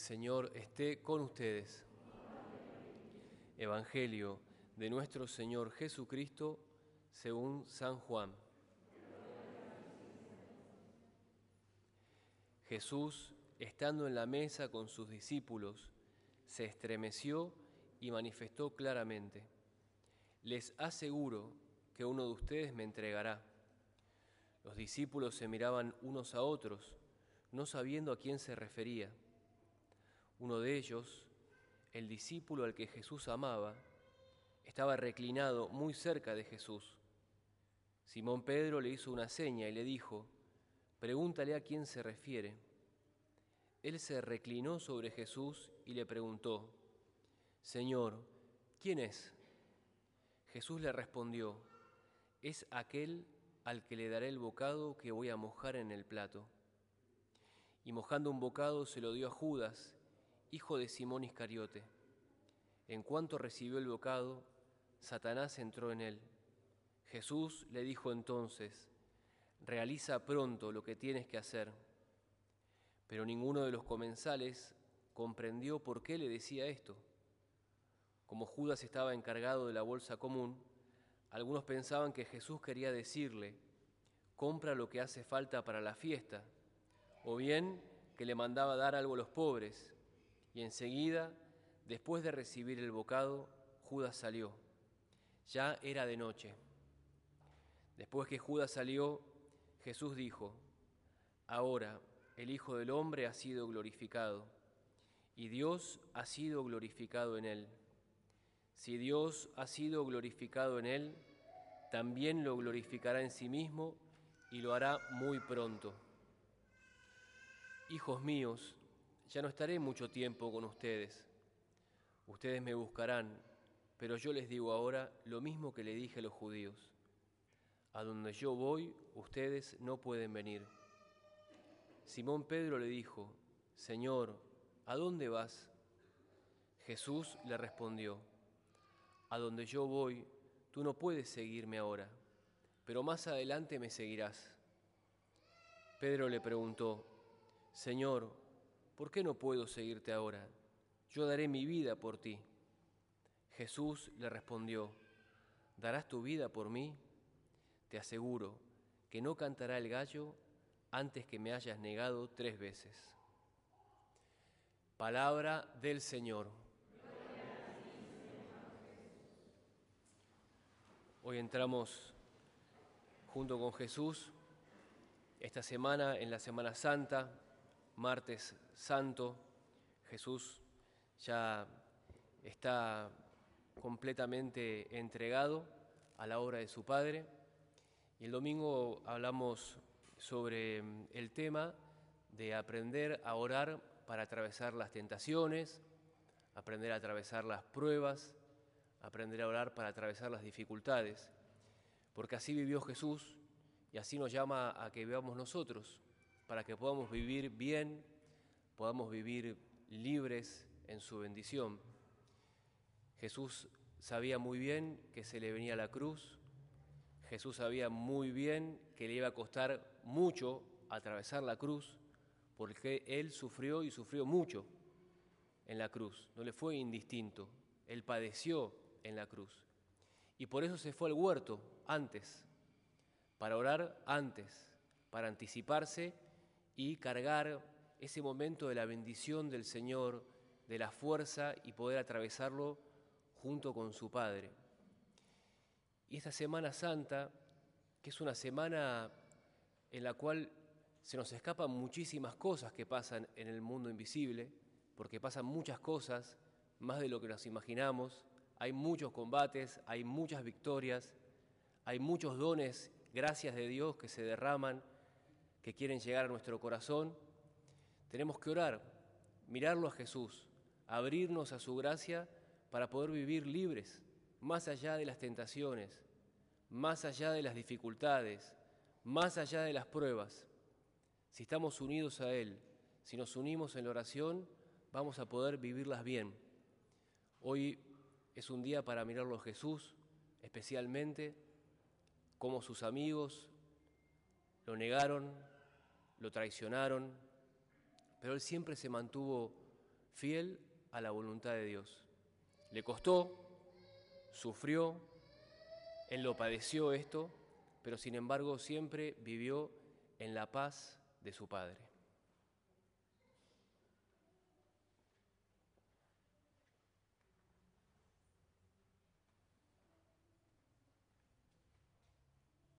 Señor esté con ustedes. Evangelio de nuestro Señor Jesucristo según San Juan. Jesús, estando en la mesa con sus discípulos, se estremeció y manifestó claramente, les aseguro que uno de ustedes me entregará. Los discípulos se miraban unos a otros, no sabiendo a quién se refería. Uno de ellos, el discípulo al que Jesús amaba, estaba reclinado muy cerca de Jesús. Simón Pedro le hizo una seña y le dijo, pregúntale a quién se refiere. Él se reclinó sobre Jesús y le preguntó, Señor, ¿quién es? Jesús le respondió, es aquel al que le daré el bocado que voy a mojar en el plato. Y mojando un bocado se lo dio a Judas, hijo de Simón Iscariote. En cuanto recibió el bocado, Satanás entró en él. Jesús le dijo entonces, realiza pronto lo que tienes que hacer. Pero ninguno de los comensales comprendió por qué le decía esto. Como Judas estaba encargado de la bolsa común, algunos pensaban que Jesús quería decirle, compra lo que hace falta para la fiesta, o bien que le mandaba dar algo a los pobres. Y enseguida, después de recibir el bocado, Judas salió. Ya era de noche. Después que Judas salió, Jesús dijo, Ahora el Hijo del Hombre ha sido glorificado, y Dios ha sido glorificado en él. Si Dios ha sido glorificado en él, también lo glorificará en sí mismo y lo hará muy pronto. Hijos míos, ya no estaré mucho tiempo con ustedes. Ustedes me buscarán, pero yo les digo ahora lo mismo que le dije a los judíos. A donde yo voy, ustedes no pueden venir. Simón Pedro le dijo, Señor, ¿a dónde vas? Jesús le respondió, A donde yo voy, tú no puedes seguirme ahora, pero más adelante me seguirás. Pedro le preguntó, Señor, ¿por qué no puedo seguirte ahora? Yo daré mi vida por ti. Jesús le respondió, ¿darás tu vida por mí? Te aseguro que no cantará el gallo antes que me hayas negado tres veces. Palabra del Señor. Hoy entramos junto con Jesús esta semana en la Semana Santa, martes santo, Jesús ya está completamente entregado a la obra de su Padre. Y el domingo hablamos sobre mm, el tema de aprender a orar para atravesar las tentaciones, aprender a atravesar las pruebas, aprender a orar para atravesar las dificultades, porque así vivió Jesús y así nos llama a que veamos nosotros, para que podamos vivir bien, podamos vivir libres en su bendición. Jesús sabía muy bien que se le venía la cruz, Jesús sabía muy bien que le iba a costar mucho atravesar la cruz, porque Él sufrió y sufrió mucho en la cruz, no le fue indistinto, Él padeció en la cruz. Y por eso se fue al huerto antes, para orar antes, para anticiparse y cargar ese momento de la bendición del Señor, de la fuerza y poder atravesarlo junto con su Padre. Y esta Semana Santa, que es una semana en la cual se nos escapan muchísimas cosas que pasan en el mundo invisible, porque pasan muchas cosas, más de lo que nos imaginamos, hay muchos combates, hay muchas victorias, hay muchos dones, gracias de Dios, que se derraman que quieren llegar a nuestro corazón, tenemos que orar, mirarlo a Jesús, abrirnos a su gracia para poder vivir libres, más allá de las tentaciones, más allá de las dificultades, más allá de las pruebas. Si estamos unidos a Él, si nos unimos en la oración, vamos a poder vivirlas bien. Hoy es un día para mirarlo a Jesús, especialmente como sus amigos lo negaron, lo traicionaron, pero él siempre se mantuvo fiel a la voluntad de Dios. Le costó, sufrió, él lo padeció esto, pero sin embargo siempre vivió en la paz de su Padre.